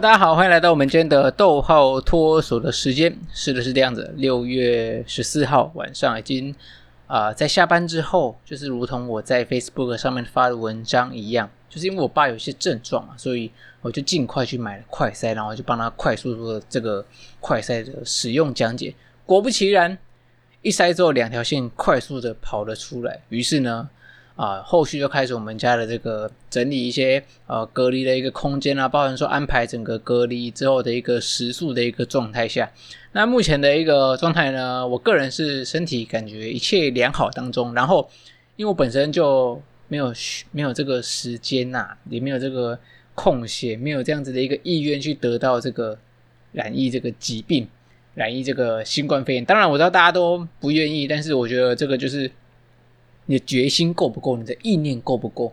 大家好，欢迎来到我们今天的逗号脱锁的时间。是的，是这样子。六月十四号晚上已经啊、在下班之后，就是如同我在 Facebook 上面发的文章一样，就是因为我爸有些症状嘛，所以我就尽快去买了快塞，然后就帮他快速做这个快塞的使用讲解。果不其然，一塞之后，两条线快速的跑了出来。于是呢。啊，后续就开始我们家的这个整理一些呃隔离的一个空间啊，包含说安排整个隔离之后的一个食宿的一个状态下，那目前的一个状态呢，我个人是身体感觉一切良好当中，然后因为我本身就没有没有这个时间呐、也没有这个空闲，没有这样子的一个意愿去得到这个染疫这个疾病，染疫这个新冠肺炎。当然我知道大家都不愿意，但是我觉得这个就是。你的决心够不够？你的意念够不够？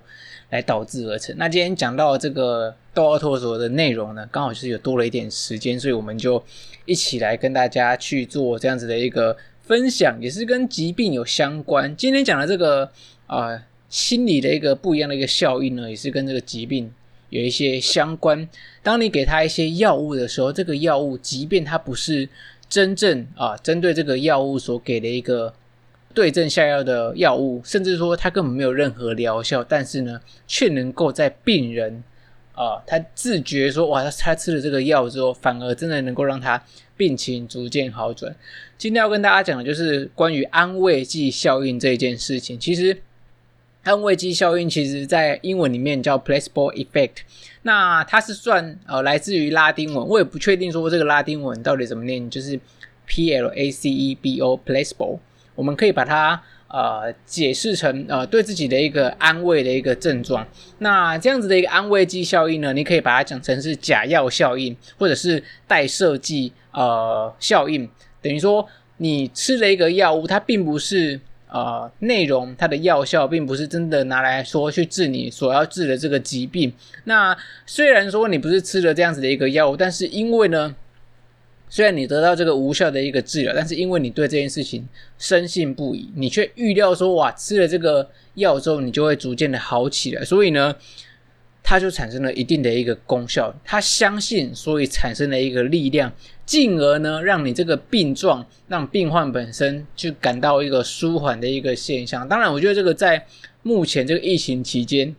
来导致而成。那今天讲到这个逗号脱锁的内容呢，刚好就是有多了一点时间，所以我们就一起来跟大家去做这样子的一个分享，也是跟疾病有相关。今天讲的这个啊、心理的一个不一样的一个效应呢，也是跟这个疾病有一些相关。当你给他一些药物的时候，这个药物即便它不是真正啊针对这个药物所给的一个。对症下药的药物，甚至说它根本没有任何疗效，但是呢，却能够在病人啊、他自觉说哇，他他吃了这个药之后，反而真的能够让他病情逐渐好转。今天要跟大家讲的就是关于安慰剂效应这一件事情。其实，安慰剂效应其实在英文里面叫 placebo effect，那它是算呃来自于拉丁文，我也不确定说这个拉丁文到底怎么念，就是 P L A C E B O placebo。我们可以把它呃解释成呃对自己的一个安慰的一个症状。那这样子的一个安慰剂效应呢，你可以把它讲成是假药效应，或者是代设计呃效应。等于说你吃了一个药物，它并不是呃内容，它的药效并不是真的拿来说去治你所要治的这个疾病。那虽然说你不是吃了这样子的一个药物，但是因为呢。虽然你得到这个无效的一个治疗，但是因为你对这件事情深信不疑，你却预料说，哇，吃了这个药之后，你就会逐渐的好起来，所以呢，它就产生了一定的一个功效。他相信，所以产生了一个力量，进而呢，让你这个病状，让病患本身就感到一个舒缓的一个现象。当然，我觉得这个在目前这个疫情期间。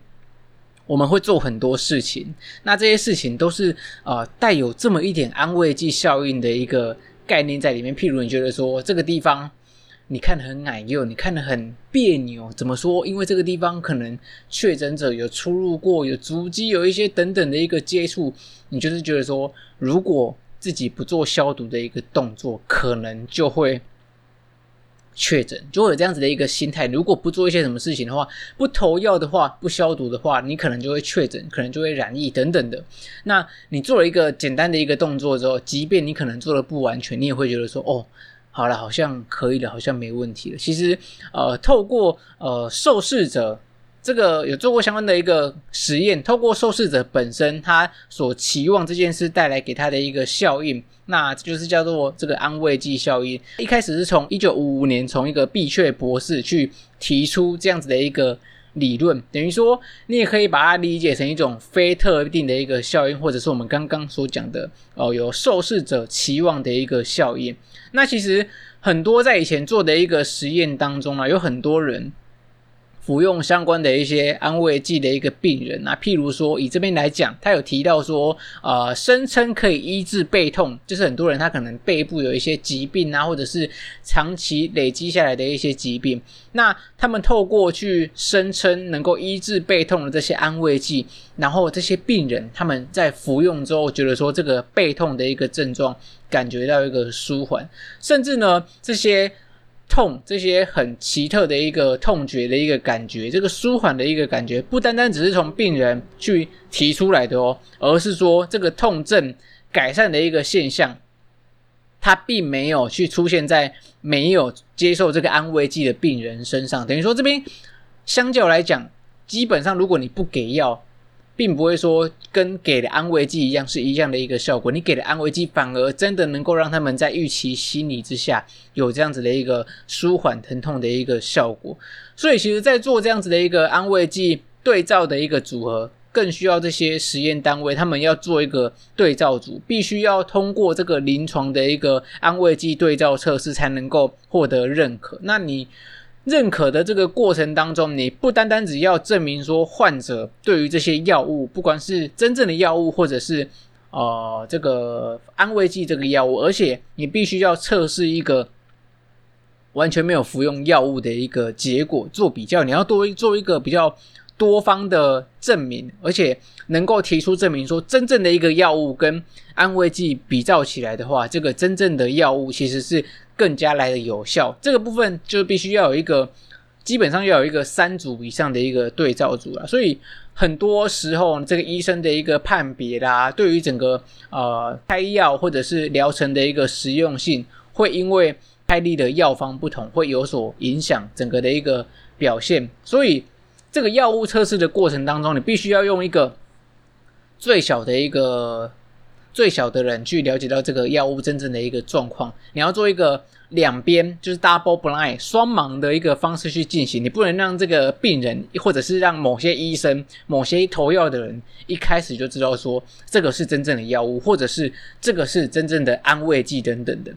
我们会做很多事情，那这些事情都是呃带有这么一点安慰剂效应的一个概念在里面。譬如你觉得说这个地方你看得很矮幼，你看得很别扭，怎么说？因为这个地方可能确诊者有出入过，有足迹，有一些等等的一个接触，你就是觉得说，如果自己不做消毒的一个动作，可能就会。确诊就会有这样子的一个心态，如果不做一些什么事情的话，不投药的话，不消毒的话，你可能就会确诊，可能就会染疫等等的。那你做了一个简单的一个动作之后，即便你可能做的不完全，你也会觉得说，哦，好了，好像可以了，好像没问题了。其实，呃，透过呃受试者。这个有做过相关的一个实验，透过受试者本身他所期望这件事带来给他的一个效应，那就是叫做这个安慰剂效应。一开始是从一九五五年从一个毕樫博士去提出这样子的一个理论，等于说你也可以把它理解成一种非特定的一个效应，或者是我们刚刚所讲的哦，有受试者期望的一个效应。那其实很多在以前做的一个实验当中啊，有很多人。服用相关的一些安慰剂的一个病人啊，譬如说以这边来讲，他有提到说，呃，声称可以医治背痛，就是很多人他可能背部有一些疾病啊，或者是长期累积下来的一些疾病，那他们透过去声称能够医治背痛的这些安慰剂，然后这些病人他们在服用之后，觉得说这个背痛的一个症状感觉到一个舒缓，甚至呢这些。痛，这些很奇特的一个痛觉的一个感觉，这个舒缓的一个感觉，不单单只是从病人去提出来的哦，而是说这个痛症改善的一个现象，它并没有去出现在没有接受这个安慰剂的病人身上。等于说这边相较来讲，基本上如果你不给药。并不会说跟给的安慰剂一样是一样的一个效果，你给的安慰剂反而真的能够让他们在预期心理之下有这样子的一个舒缓疼痛的一个效果。所以其实，在做这样子的一个安慰剂对照的一个组合，更需要这些实验单位，他们要做一个对照组，必须要通过这个临床的一个安慰剂对照测试，才能够获得认可。那你认可的这个过程当中，你不单单只要证明说患者对于这些药物，不管是真正的药物，或者是呃这个安慰剂这个药物，而且你必须要测试一个。完全没有服用药物的一个结果做比较，你要多做一个比较多方的证明，而且能够提出证明说，真正的一个药物跟安慰剂比较起来的话，这个真正的药物其实是更加来的有效。这个部分就必须要有一个，基本上要有一个三组以上的一个对照组了。所以很多时候，这个医生的一个判别啦，对于整个呃开药或者是疗程的一个实用性，会因为开立的药方不同，会有所影响整个的一个表现。所以，这个药物测试的过程当中，你必须要用一个最小的一个最小的人去了解到这个药物真正的一个状况。你要做一个两边就是 double blind 双盲的一个方式去进行。你不能让这个病人，或者是让某些医生、某些投药的人一开始就知道说这个是真正的药物，或者是这个是真正的安慰剂等等的。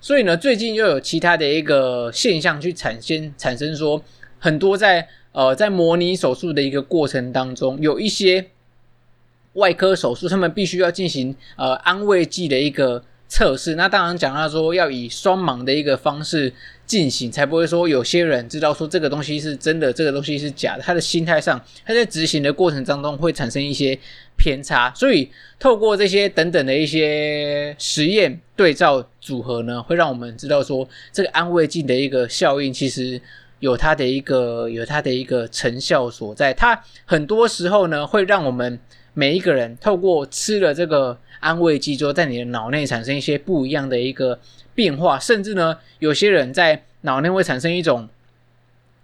所以呢，最近又有其他的一个现象去产生，产生说很多在呃在模拟手术的一个过程当中，有一些外科手术，他们必须要进行呃安慰剂的一个测试。那当然讲到说要以双盲的一个方式进行，才不会说有些人知道说这个东西是真的，这个东西是假的。他的心态上，他在执行的过程当中会产生一些偏差。所以透过这些等等的一些实验对照组合呢，会让我们知道说这个安慰剂的一个效应其实有它的一个有它的一个成效所在。它很多时候呢，会让我们每一个人透过吃了这个安慰剂之后，在你的脑内产生一些不一样的一个。变化，甚至呢，有些人在脑内会产生一种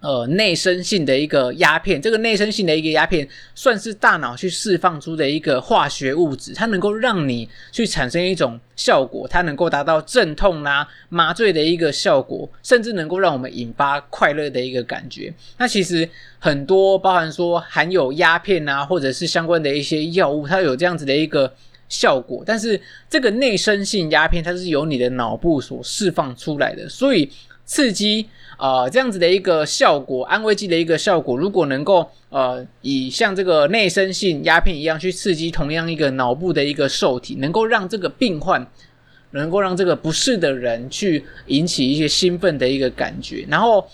呃内生性的一个鸦片。这个内生性的一个鸦片，算是大脑去释放出的一个化学物质，它能够让你去产生一种效果，它能够达到镇痛啦、啊、麻醉的一个效果，甚至能够让我们引发快乐的一个感觉。那其实很多包含说含有鸦片啊，或者是相关的一些药物，它有这样子的一个。效果，但是这个内生性鸦片它是由你的脑部所释放出来的，所以刺激啊、呃、这样子的一个效果，安慰剂的一个效果，如果能够呃以像这个内生性鸦片一样去刺激同样一个脑部的一个受体，能够让这个病患，能够让这个不适的人去引起一些兴奋的一个感觉，然后。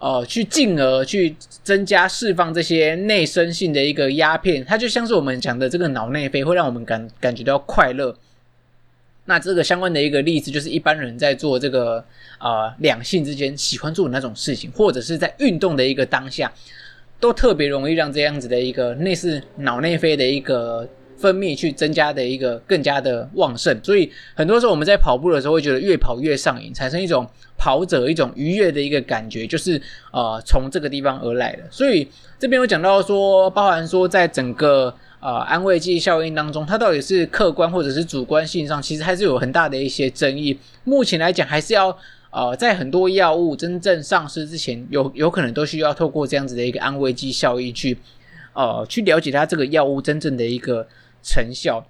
呃，去进而去增加释放这些内生性的一个鸦片，它就像是我们讲的这个脑内啡，会让我们感感觉到快乐。那这个相关的一个例子，就是一般人在做这个呃两性之间喜欢做的那种事情，或者是在运动的一个当下，都特别容易让这样子的一个类似脑内啡的一个。分泌去增加的一个更加的旺盛，所以很多时候我们在跑步的时候会觉得越跑越上瘾，产生一种跑者一种愉悦的一个感觉，就是呃从这个地方而来的。所以这边有讲到说，包含说在整个呃安慰剂效应当中，它到底是客观或者是主观性上，其实还是有很大的一些争议。目前来讲，还是要呃在很多药物真正上市之前，有有可能都需要透过这样子的一个安慰剂效应去呃去了解它这个药物真正的一个。成效。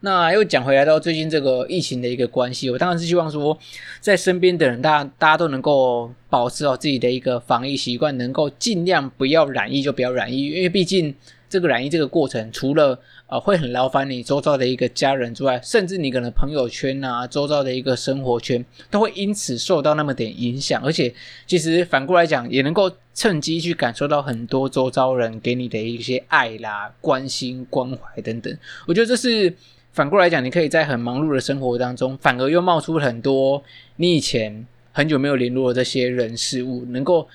那又讲回来到最近这个疫情的一个关系，我当然是希望说，在身边的人，大家大家都能够保持好自己的一个防疫习惯，能够尽量不要染疫就不要染疫，因为毕竟这个染疫这个过程，除了呃会很劳烦你周遭的一个家人之外，甚至你可能朋友圈啊，周遭的一个生活圈，都会因此受到那么点影响，而且其实反过来讲，也能够。趁机去感受到很多周遭人给你的一些爱啦、关心、关怀等等，我觉得这是反过来讲，你可以在很忙碌的生活当中，反而又冒出很多你以前很久没有联络的这些人事物，能够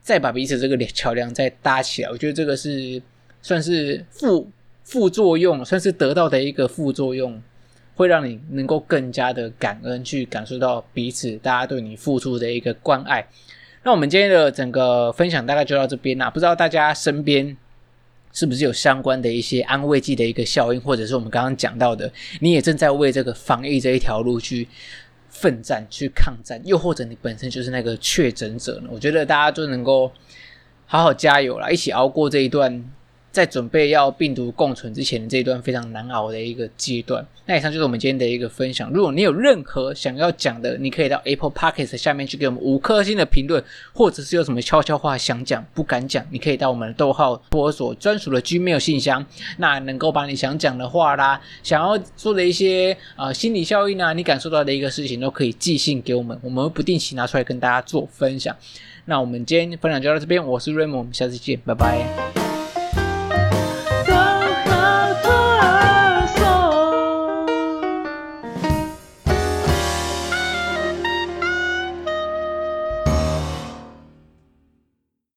再把彼此这个桥梁再搭起来。我觉得这个是算是副副作用，算是得到的一个副作用，会让你能够更加的感恩，去感受到彼此大家对你付出的一个关爱。那我们今天的整个分享大概就到这边啦，不知道大家身边是不是有相关的一些安慰剂的一个效应，或者是我们刚刚讲到的，你也正在为这个防疫这一条路去奋战、去抗战，又或者你本身就是那个确诊者呢？我觉得大家就能够好好加油啦，一起熬过这一段在准备要病毒共存之前的这一段非常难熬的一个阶段。那以上就是我们今天的一个分享。如果你有任何想要讲的，你可以到 Apple Podcast 下面去给我们五颗星的评论，或者是有什么悄悄话想讲不敢讲，你可以到我们的逗号托儿所专属的 Gmail 信箱，那能够把你想讲的话啦，想要做的一些、呃、心理效应啊，你感受到的一个事情，都可以寄信给我们，我们会不定期拿出来跟大家做分享。那我们今天分享就到这边，我是 Raymond，我们下次见，拜拜。